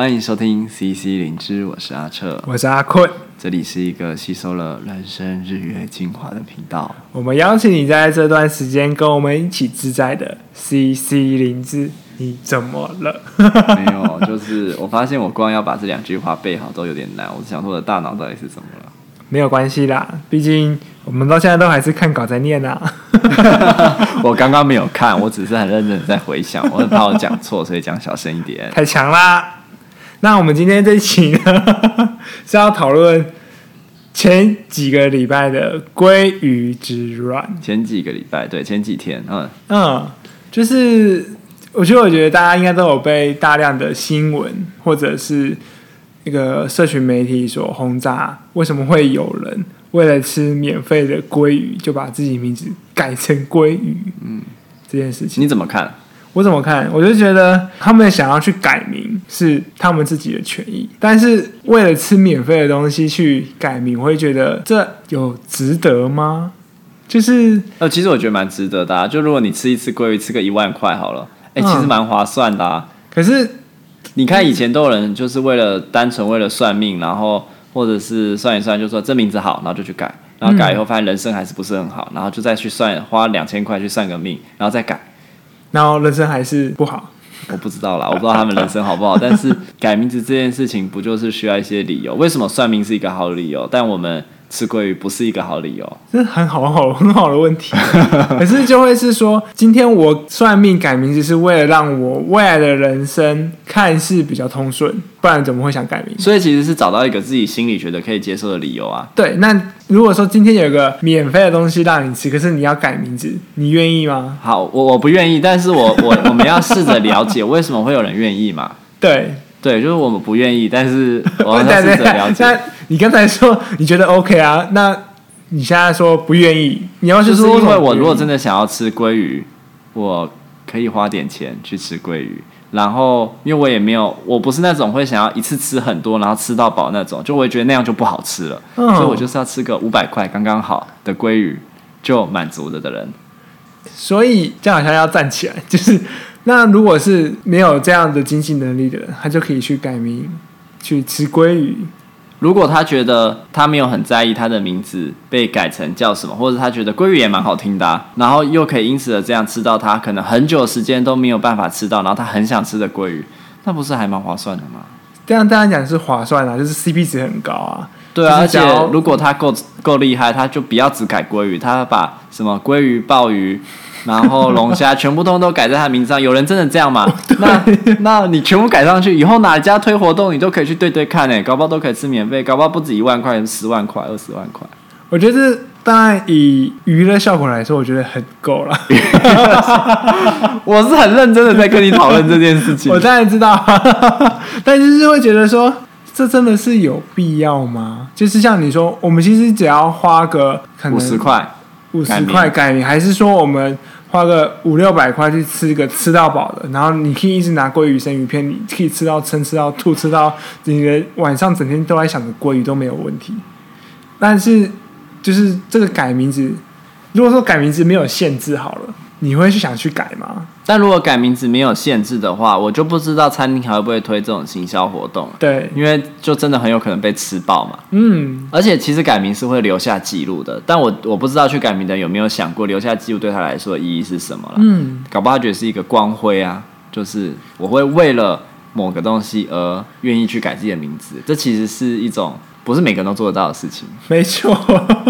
欢迎收听 CC 灵芝，我是阿彻，我是阿坤，这里是一个吸收了人生日月精华的频道。我们邀请你在这段时间跟我们一起自在的 CC 灵芝，你怎么了？没有，就是我发现我光要把这两句话背好都有点难。我想说我的大脑到底是怎么了？没有关系啦，毕竟我们到现在都还是看稿在念啊。我刚刚没有看，我只是很认真的在回想，我很怕我讲错，所以讲小声一点。太强啦！那我们今天这一期呢，是要讨论前几个礼拜的鲑鱼之乱。前几个礼拜，对，前几天，嗯嗯，就是我觉得，我觉得大家应该都有被大量的新闻或者是那个社群媒体所轰炸。为什么会有人为了吃免费的鲑鱼，就把自己名字改成鲑鱼？嗯，这件事情你怎么看？我怎么看？我就觉得他们想要去改名是他们自己的权益，但是为了吃免费的东西去改名，我会觉得这有值得吗？就是呃，其实我觉得蛮值得的啊。就如果你吃一次鲑鱼，吃个一万块好了，哎，其实蛮划算的啊。可是你看以前都有人就是为了单纯为了算命，然后或者是算一算，就说这名字好，然后就去改，然后改以后发现人生还是不是很好，然后就再去算，花两千块去算个命，然后再改。然后人生还是不好，我不知道啦，我不知道他们人生好不好。但是改名字这件事情，不就是需要一些理由？为什么算命是一个好理由？但我们吃鲑鱼不是一个好理由，这很好很好很好的问题。可是就会是说，今天我算命改名字是为了让我未来的人生看似比较通顺，不然怎么会想改名？所以其实是找到一个自己心里觉得可以接受的理由啊。对，那如果说今天有一个免费的东西让你吃，可是你要改名字，你愿意吗？好，我我不愿意，但是我我我们要试着了解为什么会有人愿意嘛？对。对，就是我们不愿意，但是 我们试着了解。那你刚才说你觉得 OK 啊？那你现在说不愿意，你要就是因为我如果真的想要吃鲑鱼，我可以花点钱去吃鲑鱼。然后，因为我也没有，我不是那种会想要一次吃很多，然后吃到饱那种，就我也觉得那样就不好吃了。嗯，所以我就是要吃个五百块刚刚好的鲑鱼就满足了的人。所以这样好像要站起来，就是。那如果是没有这样的经济能力的人，他就可以去改名，去吃鲑鱼。如果他觉得他没有很在意他的名字被改成叫什么，或者他觉得鲑鱼也蛮好听的啊，然后又可以因此的这样吃到他可能很久时间都没有办法吃到，然后他很想吃的鲑鱼，那不是还蛮划算的吗？这样当然讲是划算啊，就是 CP 值很高啊。对啊，而且如果他够够厉害，他就不要只改鲑鱼，他把什么鲑鱼、鲍鱼。然后龙虾全部都都改在他名字上，有人真的这样吗？那那你全部改上去以后，哪家推活动你都可以去对对看诶，搞不好都可以吃免费，搞不好不止一万块，十万块、二十万块。我觉得当然以娱乐效果来说，我觉得很够了。我是很认真的在跟你讨论这件事情。我当然知道，但就是会觉得说，这真的是有必要吗？就是像你说，我们其实只要花个可能五十块。五十块改名，还是说我们花个五六百块去吃一个吃到饱的，然后你可以一直拿鲑鱼生鱼片，你可以吃到撑，吃到吐，吃到你的晚上整天都在想着鲑鱼都没有问题。但是就是这个改名字，如果说改名字没有限制好了。你会去想去改吗？但如果改名字没有限制的话，我就不知道餐厅还会不会推这种行销活动。对，因为就真的很有可能被吃爆嘛。嗯，而且其实改名是会留下记录的，但我我不知道去改名的人有没有想过留下记录对他来说的意义是什么了。嗯，搞不好他觉得是一个光辉啊，就是我会为了某个东西而愿意去改自己的名字，这其实是一种。不是每个人都做得到的事情，没错。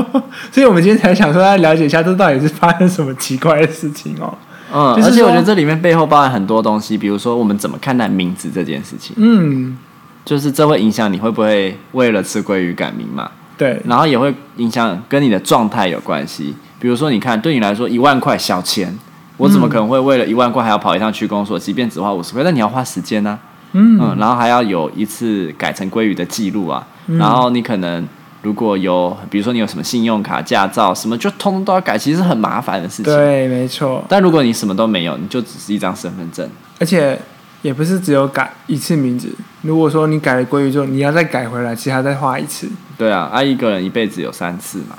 所以，我们今天才想说，来了解一下，这到底是发生什么奇怪的事情哦。嗯，而且我觉得这里面背后包含很多东西，比如说我们怎么看待名字这件事情。嗯，就是这会影响你会不会为了吃鲑鱼改名嘛？对。然后也会影响跟你的状态有关系。比如说，你看，对你来说一万块小钱，我怎么可能会为了一万块还要跑一趟区公所？即便只花五十块，但你要花时间呢、啊。嗯，嗯，然后还要有一次改成鲑鱼的记录啊。然后你可能如果有，比如说你有什么信用卡、驾照什么，就通通都要改，其实是很麻烦的事情。对，没错。但如果你什么都没有，你就只是一张身份证，而且也不是只有改一次名字。如果说你改了鲑鱼之后，你要再改回来，其实还再花一次。对啊，啊，一个人一辈子有三次嘛。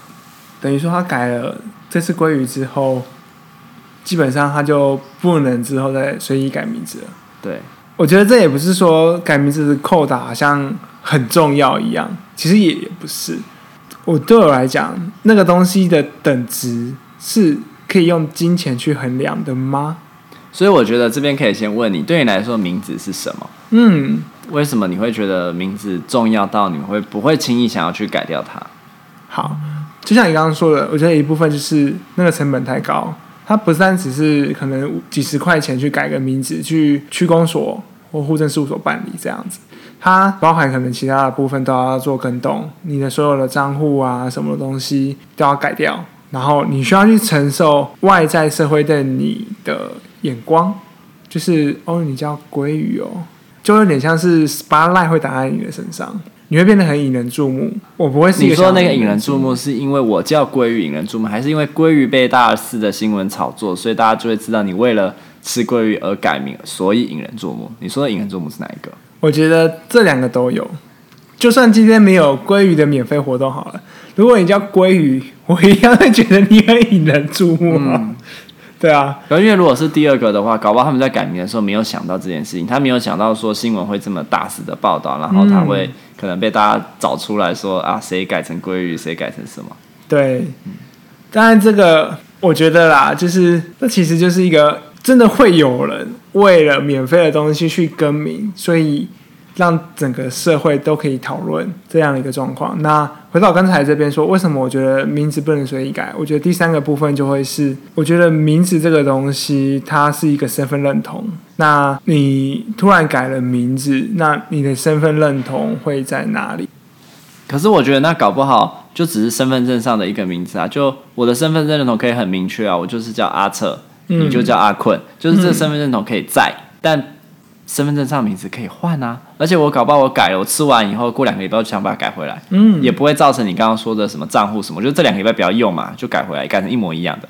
等于说他改了这次鲑鱼之后，基本上他就不能之后再随意改名字了。对。我觉得这也不是说改名字的扣打好像很重要一样，其实也也不是。我对我来讲，那个东西的等值是可以用金钱去衡量的吗？所以我觉得这边可以先问你，对你来说名字是什么？嗯，为什么你会觉得名字重要到你会不会轻易想要去改掉它？好，就像你刚刚说的，我觉得一部分就是那个成本太高，它不单只是可能几十块钱去改个名字，去区公所或户政事务所办理这样子。它包含可能其他的部分都要做更动，你的所有的账户啊，什么东西都要改掉，然后你需要去承受外在社会对你的眼光，就是哦，你叫鲑鱼哦，就有点像是 spotlight 会打在你的身上，你会变得很引人注目。我不会是你说那个引人注目，是因为我叫鲑鱼引人注目，还是因为鲑鱼被大肆的新闻炒作，所以大家就会知道你为了吃鲑鱼而改名，所以引人注目？你说的引人注目是哪一个？我觉得这两个都有，就算今天没有鲑鱼的免费活动好了，如果你叫鲑鱼，我一样会觉得你很引人注目对啊，因为如果是第二个的话，搞不好他们在改名的时候没有想到这件事情，他没有想到说新闻会这么大肆的报道，然后他会可能被大家找出来说啊，谁改成鲑鱼，谁改成什么？对，当然这个我觉得啦，就是这其实就是一个。真的会有人为了免费的东西去更名，所以让整个社会都可以讨论这样的一个状况。那回到刚才这边说，为什么我觉得名字不能随意改？我觉得第三个部分就会是，我觉得名字这个东西它是一个身份认同。那你突然改了名字，那你的身份认同会在哪里？可是我觉得那搞不好就只是身份证上的一个名字啊。就我的身份证认同可以很明确啊，我就是叫阿彻。你就叫阿坤，就是这个身份认同可以在，嗯、但身份证上名字可以换啊。而且我搞不好我改了，我吃完以后过两个礼拜就想把它改回来，嗯，也不会造成你刚刚说的什么账户什么，就这两个礼拜不要用嘛，就改回来，改成一模一样的。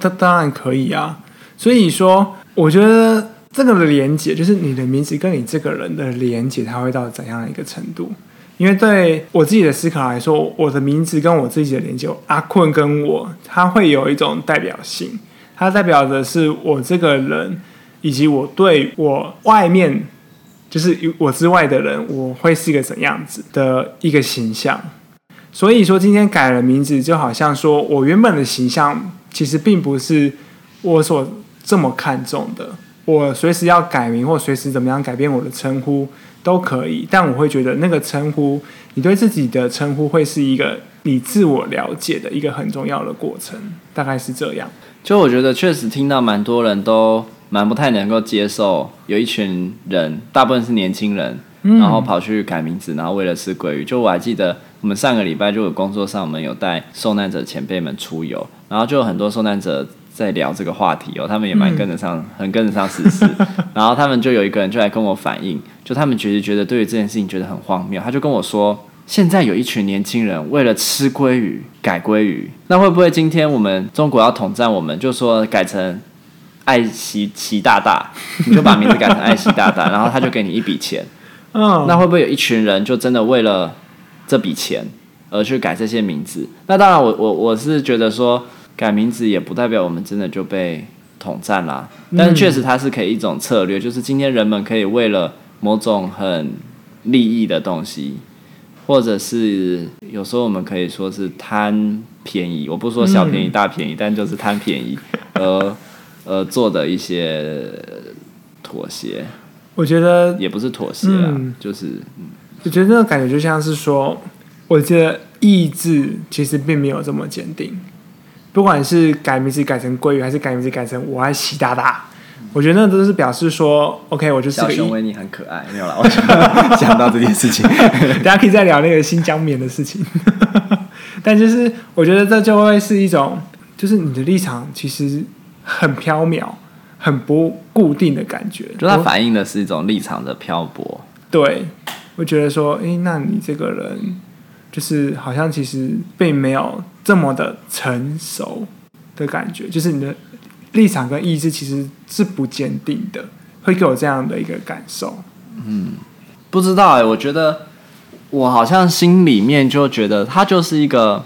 它当然可以啊。所以说，我觉得这个的连接，就是你的名字跟你这个人的连接，它会到怎样的一个程度？因为对我自己的思考来说，我的名字跟我自己的连接，阿困跟我，它会有一种代表性。它代表的是我这个人，以及我对我外面，就是我之外的人，我会是一个怎样子的一个形象。所以说，今天改了名字，就好像说我原本的形象，其实并不是我所这么看重的。我随时要改名，或随时怎么样改变我的称呼都可以，但我会觉得那个称呼，你对自己的称呼会是一个你自我了解的一个很重要的过程，大概是这样。就我觉得，确实听到蛮多人都蛮不太能够接受，有一群人，大部分是年轻人，然后跑去改名字，然后为了吃鲑鱼。就我还记得，我们上个礼拜就有工作上，我们有带受难者前辈们出游，然后就有很多受难者在聊这个话题哦，他们也蛮跟得上，很跟得上时事。然后他们就有一个人就来跟我反映，就他们觉得觉得对于这件事情觉得很荒谬，他就跟我说。现在有一群年轻人为了吃鲑鱼改鲑鱼，那会不会今天我们中国要统战我们，就说改成爱习习大大，你就把名字改成爱习大大，然后他就给你一笔钱。嗯，那会不会有一群人就真的为了这笔钱而去改这些名字？那当然我，我我我是觉得说改名字也不代表我们真的就被统战啦，但是确实它是可以一种策略，就是今天人们可以为了某种很利益的东西。或者是有时候我们可以说是贪便宜，我不说小便宜大便宜，嗯、但就是贪便宜 而呃做的一些妥协。我觉得也不是妥协啊，嗯、就是嗯，我觉得那个感觉就像是说，我觉得意志其实并没有这么坚定，不管是改名字改成鲑鱼，还是改名字改成我爱习大大。我觉得那都是表示说，OK，我就是个小熊维尼很可爱，没有了，我 想到这件事情，大家可以再聊那个新疆棉的事情。但就是我觉得这就会是一种，就是你的立场其实很飘渺、很不固定的感觉，就它反映的是一种立场的漂泊。对，我觉得说，诶，那你这个人就是好像其实并没有这么的成熟的感觉，就是你的。立场跟意志其实是不坚定的，会给我这样的一个感受。嗯，不知道哎、欸，我觉得我好像心里面就觉得它就是一个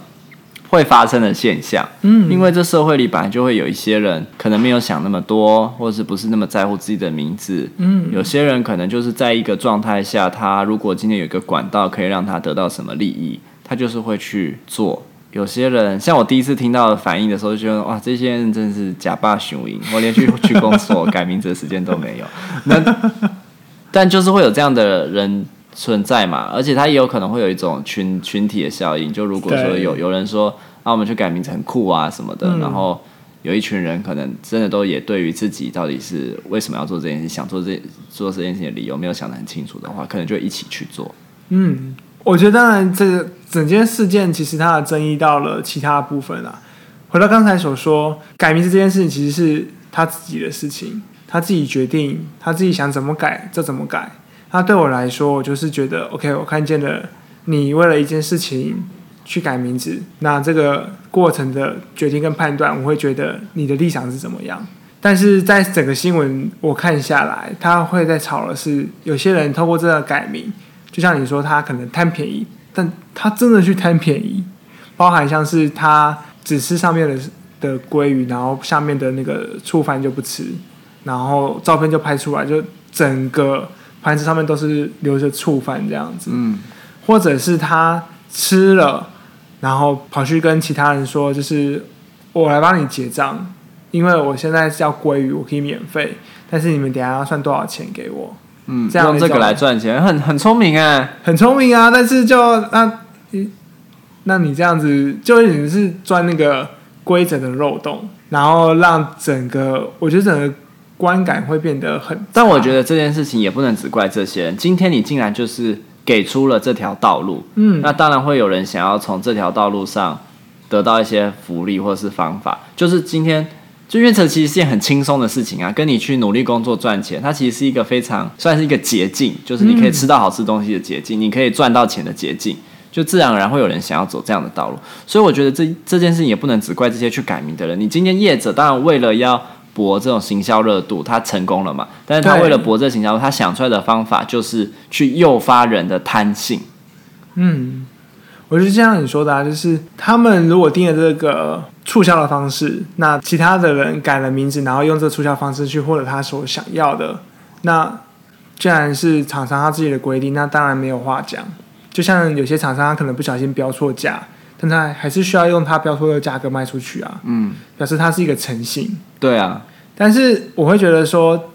会发生的现象。嗯，因为这社会里本来就会有一些人可能没有想那么多，或者是不是那么在乎自己的名字。嗯，有些人可能就是在一个状态下，他如果今天有一个管道可以让他得到什么利益，他就是会去做。有些人像我第一次听到反应的时候，就觉得哇，这些人真的是假霸雄鹰，我连去去公所改名字的时间都没有。那 但就是会有这样的人存在嘛，而且他也有可能会有一种群群体的效应。就如果说有有人说啊，我们去改名字很酷啊什么的，嗯，然后有一群人可能真的都也对于自己到底是为什么要做这件事，想做这做这件事情的理由没有想得很清楚的话，可能就一起去做。嗯。我觉得，当然，这个整件事件其实它的争议到了其他部分啊。回到刚才所说，改名字这件事情其实是他自己的事情，他自己决定，他自己想怎么改就怎么改。他对我来说，我就是觉得，OK，我看见了你为了一件事情去改名字，那这个过程的决定跟判断，我会觉得你的立场是怎么样。但是在整个新闻我看下来，他会在吵的是，有些人透过这个改名。就像你说，他可能贪便宜，但他真的去贪便宜，包含像是他只吃上面的的鲑鱼，然后下面的那个醋饭就不吃，然后照片就拍出来，就整个盘子上面都是留着醋饭这样子。嗯，或者是他吃了，然后跑去跟其他人说，就是我来帮你结账，因为我现在是要鲑鱼，我可以免费，但是你们等下要算多少钱给我。嗯，这样用这个来赚钱，很很聪明哎，很聪明啊！但是就那，那你这样子就已经是钻那个规则的漏洞，然后让整个我觉得整个观感会变得很。但我觉得这件事情也不能只怪这些人。今天你竟然就是给出了这条道路，嗯，那当然会有人想要从这条道路上得到一些福利或是方法，就是今天。就因为这其实是件很轻松的事情啊，跟你去努力工作赚钱，它其实是一个非常算是一个捷径，就是你可以吃到好吃东西的捷径，嗯、你可以赚到钱的捷径，就自然而然会有人想要走这样的道路。所以我觉得这这件事情也不能只怪这些去改名的人。你今天业者当然为了要博这种行销热度，他成功了嘛？但是他为了博这行销，他想出来的方法就是去诱发人的贪性。嗯。我是这样你说的啊，就是他们如果定了这个促销的方式，那其他的人改了名字，然后用这个促销方式去获得他所想要的，那既然是厂商他自己的规定，那当然没有话讲。就像有些厂商他可能不小心标错价，但他还是需要用他标错的价格卖出去啊，嗯，表示他是一个诚信。对啊，但是我会觉得说，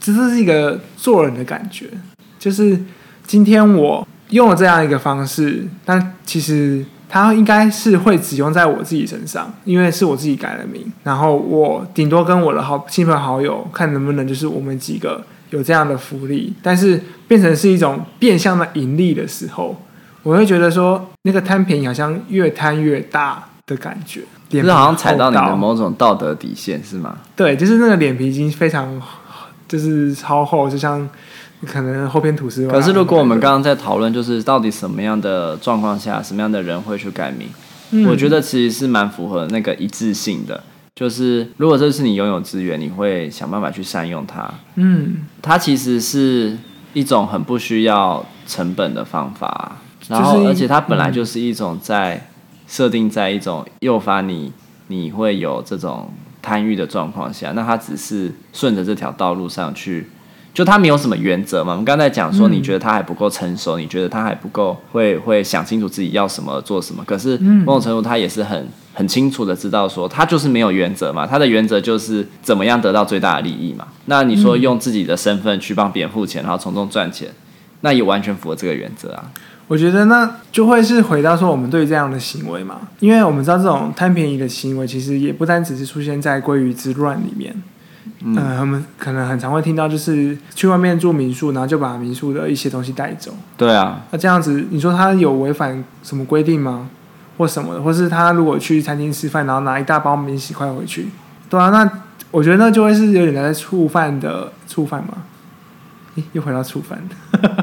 这是一个做人的感觉，就是今天我。用了这样一个方式，但其实它应该是会只用在我自己身上，因为是我自己改了名，然后我顶多跟我的好亲朋好友看能不能就是我们几个有这样的福利，但是变成是一种变相的盈利的时候，我会觉得说那个贪便宜好像越贪越大的感觉，就是好像踩到你的某种道德底线是吗？对，就是那个脸皮已经非常就是超厚，就像。可能后边吐司。可是如果我们刚刚在讨论，就是到底什么样的状况下，什么样的人会去改名？嗯，我觉得其实是蛮符合那个一致性的。就是如果这是你拥有资源，你会想办法去善用它。嗯，它其实是一种很不需要成本的方法。然后，而且它本来就是一种在设定在一种诱发你你会有这种贪欲的状况下，那它只是顺着这条道路上去。就他没有什么原则嘛？我们刚才讲说，你觉得他还不够成熟，嗯、你觉得他还不够会会想清楚自己要什么做什么。可是某种程度，他也是很很清楚的知道说，他就是没有原则嘛。他的原则就是怎么样得到最大的利益嘛。那你说用自己的身份去帮别人付钱，然后从中赚钱，那也完全符合这个原则啊。我觉得那就会是回到说，我们对这样的行为嘛，因为我们知道这种贪便宜的行为，其实也不单只是出现在鲑鱼之乱里面。嗯，他们可能很常会听到，就是去外面住民宿，然后就把民宿的一些东西带走。对啊，那这样子，你说他有违反什么规定吗？或什么的？或是他如果去餐厅吃饭，然后拿一大包免洗筷回去？对啊，那我觉得那就会是有点在触犯的触犯嘛。咦，又回到触犯，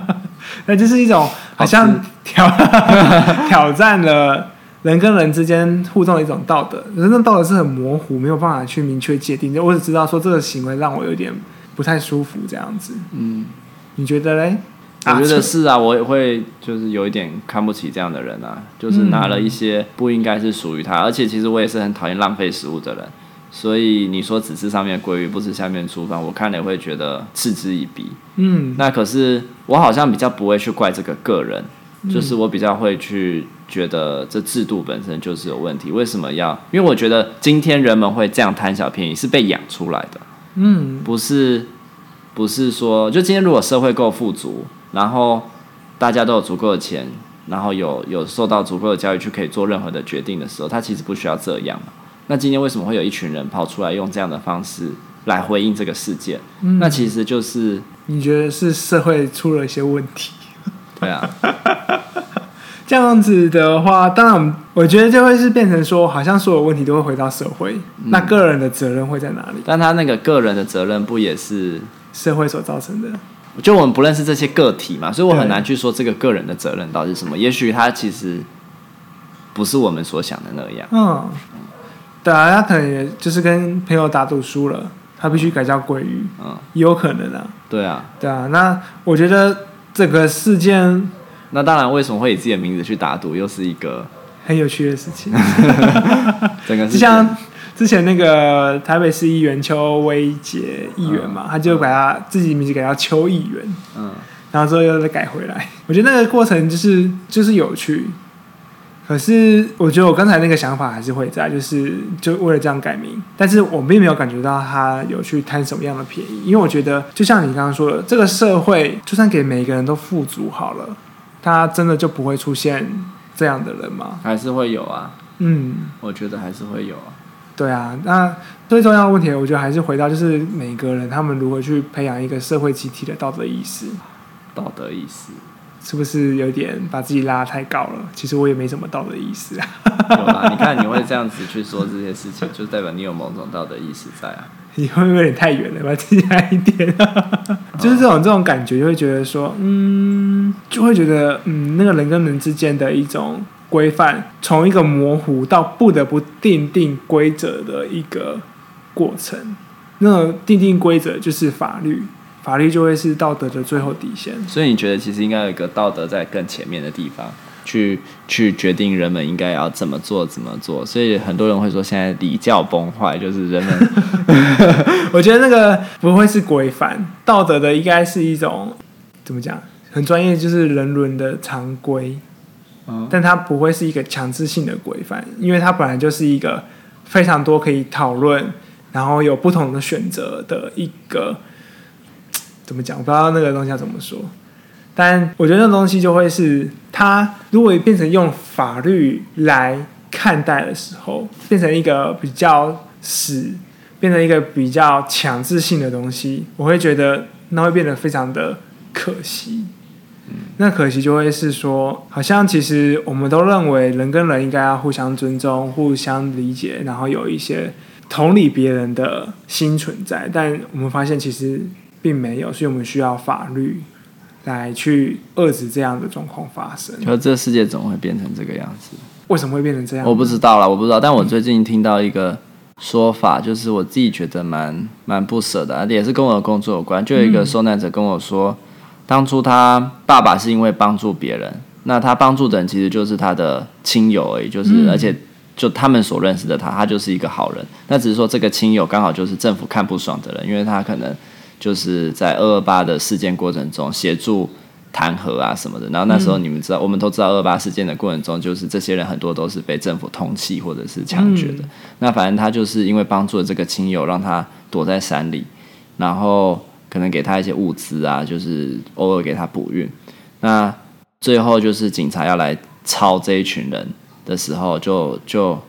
那就是一种好像挑 挑战了。人跟人之间互动的一种道德，人的道德是很模糊，没有办法去明确界定。我只知道说这个行为让我有点不太舒服，这样子。嗯，你觉得嘞？我觉得是啊，我也会就是有一点看不起这样的人啊，就是拿了一些不应该是属于他，而且其实我也是很讨厌浪费食物的人，所以你说只吃上面鲑鱼不吃下面厨房，我看了也会觉得嗤之以鼻。嗯，那可是我好像比较不会去怪这个个人，就是我比较会去觉得这制度本身就是有问题，为什么要？因为我觉得今天人们会这样贪小便宜是被养出来的，嗯，不是不是说就今天如果社会够富足。然后大家都有足够的钱，然后有有受到足够的教育去可以做任何的决定的时候，他其实不需要这样嘛。那今天为什么会有一群人跑出来用这样的方式来回应这个事件？嗯，那其实就是你觉得是社会出了一些问题？对啊，这样子的话，当然我觉得就会是变成说，好像所有问题都会回到社会，嗯，那个人的责任会在哪里？但他那个个人的责任不也是社会所造成的？就我们不认识这些个体嘛，所以我很难去说这个个人的责任到底是什么。也许他其实不是我们所想的那样。嗯，对啊，他可能也就是跟朋友打赌输了，他必须改叫鲑鱼。嗯，也有可能啊。对啊，对啊。那我觉得这个事件，那当然为什么会以自己的名字去打赌，又是一个很有趣的事情。整个就像。之前那个台北市议员邱威杰议员嘛，嗯、他就把他自己名字改叫邱议员，嗯，然后之后又再改回来。我觉得那个过程就是就是有趣，可是我觉得我刚才那个想法还是会在，就是就为了这样改名，但是我并没有感觉到他有去贪什么样的便宜，因为我觉得就像你刚刚说的，这个社会就算给每个人都富足好了，他真的就不会出现这样的人吗？还是会有啊，嗯，我觉得还是会有啊。对啊，那最重要的问题，我觉得还是回到就是每个人他们如何去培养一个社会集体的道德意识。道德意识是不是有点把自己拉太高了？其实我也没什么道德意识啊。有啊，你看你会这样子去说这些事情，就代表你有某种道德意识在啊。你会不会有点太远了？把自己拉一点。就是这种这种感觉，就会觉得说，嗯，就会觉得，嗯，那个人跟人之间的一种。规范从一个模糊到不得不定定规则的一个过程，那定定规则就是法律，法律就会是道德的最后底线。所以你觉得其实应该有一个道德在更前面的地方，去去决定人们应该要怎么做怎么做。所以很多人会说现在礼教崩坏，就是人们。我觉得那个不会是规范，道德的应该是一种怎么讲？很专业，就是人伦的常规。但它不会是一个强制性的规范，因为它本来就是一个非常多可以讨论，然后有不同的选择的一个怎么讲？我不知道那个东西要怎么说。但我觉得那东西就会是，它如果变成用法律来看待的时候，变成一个比较死，变成一个比较强制性的东西，我会觉得那会变得非常的可惜。那可惜就会是说，好像其实我们都认为人跟人应该要互相尊重、互相理解，然后有一些同理别人的心存在。但我们发现其实并没有，所以我们需要法律来去遏制这样的状况发生。就这世界总会变成这个样子？为什么会变成这样？我不知道啦，我不知道。但我最近听到一个说法，就是我自己觉得蛮蛮不舍的，也是跟我的工作有关。就有一个受难者跟我说。当初他爸爸是因为帮助别人，那他帮助的人其实就是他的亲友而已，就是而且就他们所认识的他，他就是一个好人。那只是说这个亲友刚好就是政府看不爽的人，因为他可能就是在二二八的事件过程中协助弹劾啊什么的。然后那时候你们知道，我们都知道二二八事件的过程中，就是这些人很多都是被政府通缉或者是枪决的。那反正他就是因为帮助了这个亲友，让他躲在山里，然后。可能给他一些物资啊，就是偶尔给他补运。那最后就是警察要来抄这一群人的时候就，就就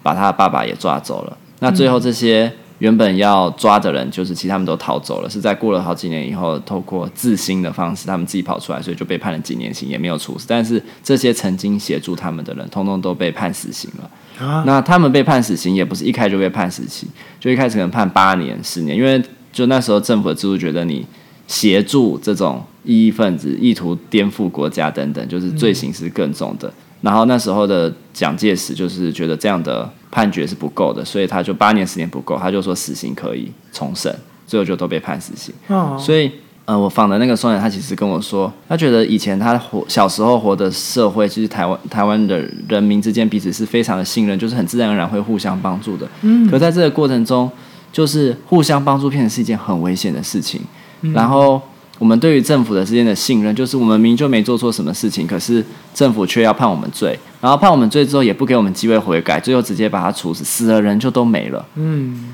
把他的爸爸也抓走了。那最后这些原本要抓的人，就是其实他们都逃走了，是在过了好几年以后，透过自新的方式，他们自己跑出来，所以就被判了几年刑，也没有处死。但是这些曾经协助他们的人，通通都被判死刑了。啊、那他们被判死刑，也不是一开始就被判死刑，就一开始可能判八年、十年，因为。就那时候，政府的制度觉得你协助这种异议分子，意图颠覆国家等等，就是罪行是更重的。然后那时候的蒋介石就是觉得这样的判决是不够的，所以他就八年、十年不够，他就说死刑可以重审，最后就都被判死刑。哦所以。呃，我访的那个双人，他其实跟我说，他觉得以前他活小时候活的社会，其实台湾台湾的人民之间彼此是非常的信任，就是很自然而然会互相帮助的。嗯，可在这个过程中，就是互相帮助变成是一件很危险的事情。嗯，然后我们对于政府的之间的信任，就是我们明明就没做错什么事情，可是政府却要判我们罪，然后判我们罪之后也不给我们机会悔改，最后直接把他处死，死了人就都没了。嗯，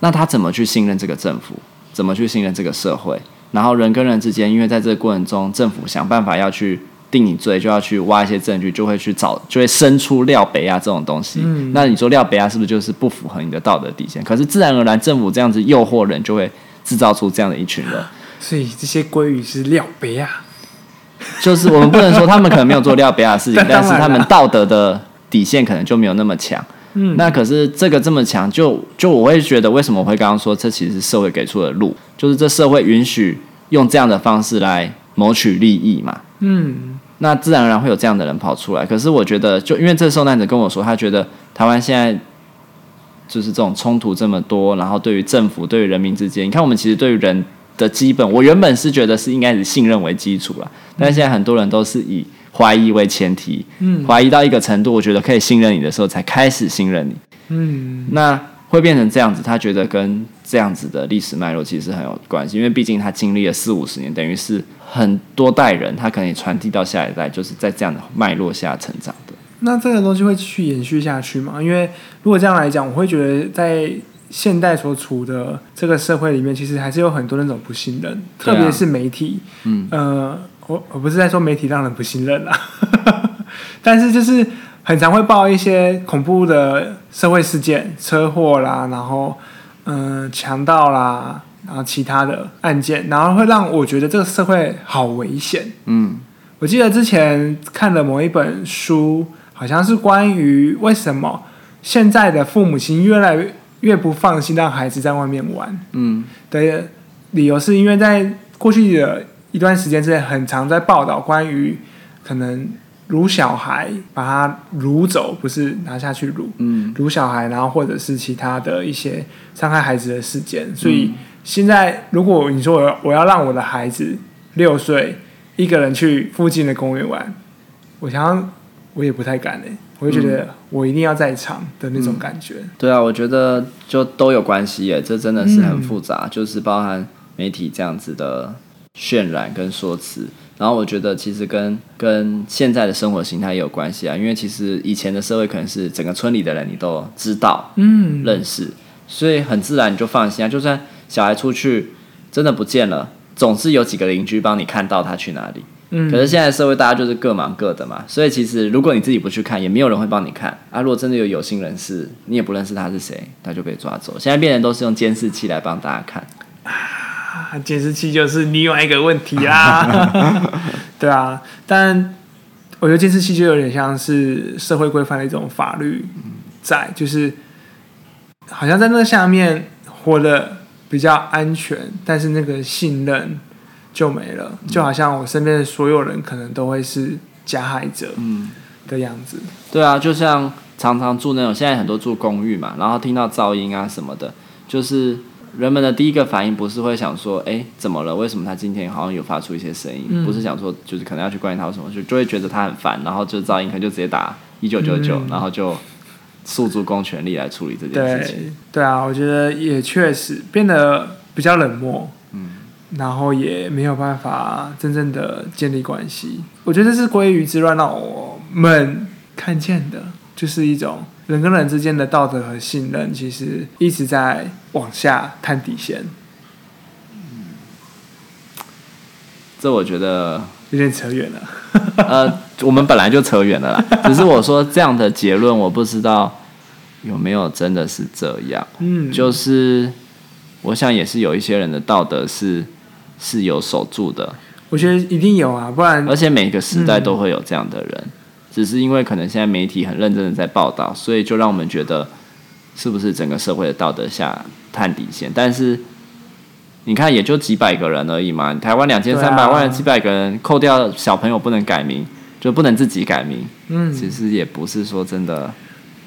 那他怎么去信任这个政府？怎么去信任这个社会？然后人跟人之间，因为在这个过程中，政府想办法要去定你罪，就要去挖一些证据，就会去找，就会生出廖北亚这种东西。嗯，那你说廖北亚是不是就是不符合你的道德底线？可是自然而然，政府这样子诱惑人，就会制造出这样的一群人。所以这些鲑鱼是廖北亚，就是我们不能说他们可能没有做廖北亚的事情，但，但是他们道德的底线可能就没有那么强。嗯，那可是这个这么强，就就我会觉得，为什么我会刚刚说，这其实是社会给出的路，就是这社会允许用这样的方式来谋取利益嘛。嗯，那自然而然会有这样的人跑出来。可是我觉得，就因为这受难者跟我说，他觉得台湾现在就是这种冲突这么多，然后对于政府、对于人民之间，你看我们其实对于人的基本，我原本是觉得是应该以信任为基础了，但现在很多人都是以。怀疑为前提，嗯，怀疑到一个程度，我觉得可以信任你的时候，才开始信任你，嗯，那会变成这样子。他觉得跟这样子的历史脉络其实很有关系，因为毕竟他经历了四五十年，等于是很多代人，他可以传递到下一代，就是在这样的脉络下成长的。那这个东西会继续延续下去吗？因为如果这样来讲，我会觉得在现代所处的这个社会里面，其实还是有很多那种不信任，特别是媒体，嗯，呃。我我不是在说媒体让人不信任啦，但是就是很常会报一些恐怖的社会事件，车祸啦，然后嗯强盗啦，然后其他的案件，然后会让我觉得这个社会好危险。嗯，我记得之前看了某一本书，好像是关于为什么现在的父母亲越来越不放心让孩子在外面玩。嗯，的理由是因为在过去的。一段时间之内，很常在报道关于可能掳小孩，把他掳走，不是拿下去掳，嗯，掳小孩，然后或者是其他的一些伤害孩子的事件。所以现在，如果你说我要我要让我的孩子六岁一个人去附近的公园玩，我想我也不太敢嘞，我就觉得我一定要在场的那种感觉。嗯，对啊，我觉得就都有关系耶，这真的是很复杂，嗯，就是包含媒体这样子的。渲染跟说辞，然后我觉得其实跟跟现在的生活形态也有关系啊，因为其实以前的社会可能是整个村里的人你都知道，嗯，认识，所以很自然你就放心啊。就算小孩出去真的不见了，总是有几个邻居帮你看到他去哪里。嗯，可是现在社会大家就是各忙各的嘛，所以其实如果你自己不去看，也没有人会帮你看啊。如果真的有有心人士，你也不认识他是谁，他就被抓走。现在变成都是用监视器来帮大家看。监视器就是另外一个问题啦，对啊，但我觉得监视器就有点像是社会规范的一种法律在，就是好像在那下面活得比较安全，但是那个信任就没了，就好像我身边的所有人可能都会是加害者，嗯的样子。对啊，就像常常住那种现在很多住公寓嘛，然后听到噪音啊什么的，就是。人们的第一个反应不是会想说，哎，怎么了？为什么他今天好像有发出一些声音？嗯、不是想说，就是可能要去关心他什么，就就会觉得他很烦，然后就噪音，可能就直接打一九九九，然后就诉诸公权力来处理这件事情。对，对啊，我觉得也确实变得比较冷漠，嗯，然后也没有办法真正的建立关系。我觉得这是鲑鱼之乱让我们看见的，就是一种。人跟人之间的道德和信任，其实一直在往下探底线。嗯，这我觉得有点扯远了。呃，我们本来就扯远了啦。只是我说这样的结论，我不知道有没有真的是这样。嗯，就是我想也是有一些人的道德是是有守住的。我觉得一定有啊，不然。而且每个时代都会有这样的人。嗯只是因为可能现在媒体很认真的在报道，所以就让我们觉得是不是整个社会的道德下探底线？但是你看，也就几百个人而已嘛。台湾两千三百万，几百个人，扣掉小朋友不能改名，就不能自己改名。嗯，其实也不是说真的，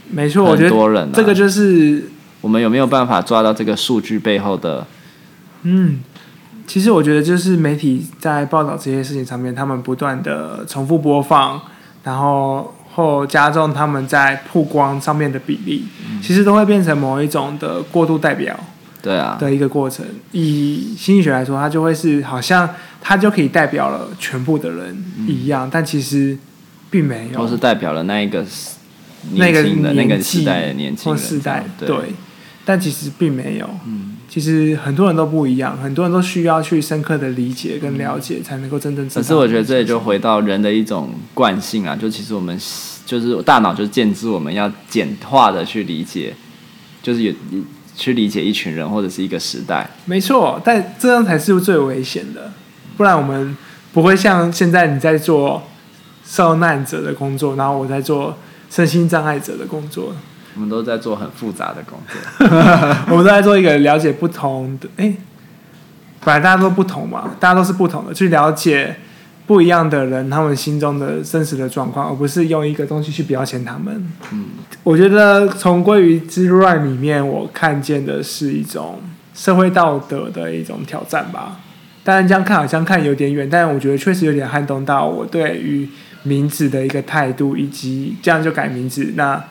没错，很多人，这个就是我们有没有办法抓到这个数据背后的？嗯，其实我觉得就是媒体在报道这些事情上面，他们不断的重复播放，然后或加重他们在曝光上面的比例，嗯、其实都会变成某一种的过度代表。对啊。的一个过程，以心理学来说，它就会是好像它就可以代表了全部的人一样，嗯、但其实并没有。都是代表了那一个年轻的那个时代的年轻人。或世代对，对，但其实并没有。嗯。其实很多人都不一样，很多人都需要去深刻的理解跟了解，才能够真正。可是我觉得这也就回到人的一种惯性啊，就其实我们就是大脑就建置我们要简化的去理解，就是有去理解一群人或者是一个时代。没错，但这样才是最危险的，不然我们不会像现在你在做受难者的工作，然后我在做身心障碍者的工作。我们都在做很复杂的工作，我们都在做一个了解不同的，哎，本来大家都不同嘛，大家都是不同的，去了解不一样的人他们心中的真实的状况，而不是用一个东西去标签他们。嗯，我觉得从鲑鱼之乱里面，我看见的是一种社会道德的一种挑战吧。当然这样看好像看有点远，但我觉得确实有点撼动到我对于名字的一个态度，以及这样就改名字那。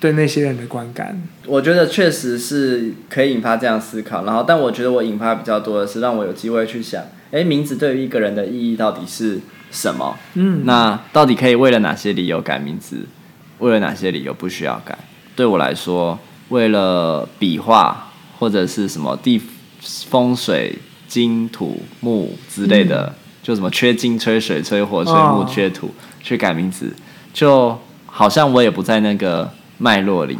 对那些人的观感，我觉得确实是可以引发这样思考。然后，但我觉得我引发比较多的是让我有机会去想，哎，名字对于一个人的意义到底是什么？嗯，那到底可以为了哪些理由改名字？为了哪些理由不需要改？对我来说，为了笔画或者是什么地风水金土木之类的，嗯、就什么缺金缺水缺火缺木缺土，哦、去改名字，就好像我也不在那个。脉络里，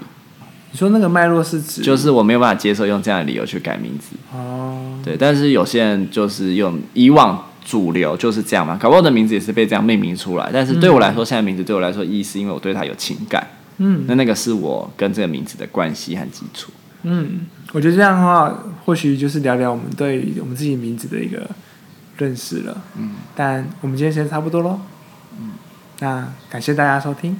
你说那个脉络是指，就是我没有办法接受用这样的理由去改名字。哦，对，但是有些人就是用以往主流就是这样嘛，搞不好的名字也是被这样命名出来。但是对我来说，现在名字对我来说意思，因为我对它有情感。嗯，那那个是我跟这个名字的关系和基础。嗯，我觉得这样的话，或许就是聊聊我们对我们自己名字的一个认识了。嗯，但我们今天时间差不多喽。嗯，那感谢大家收听。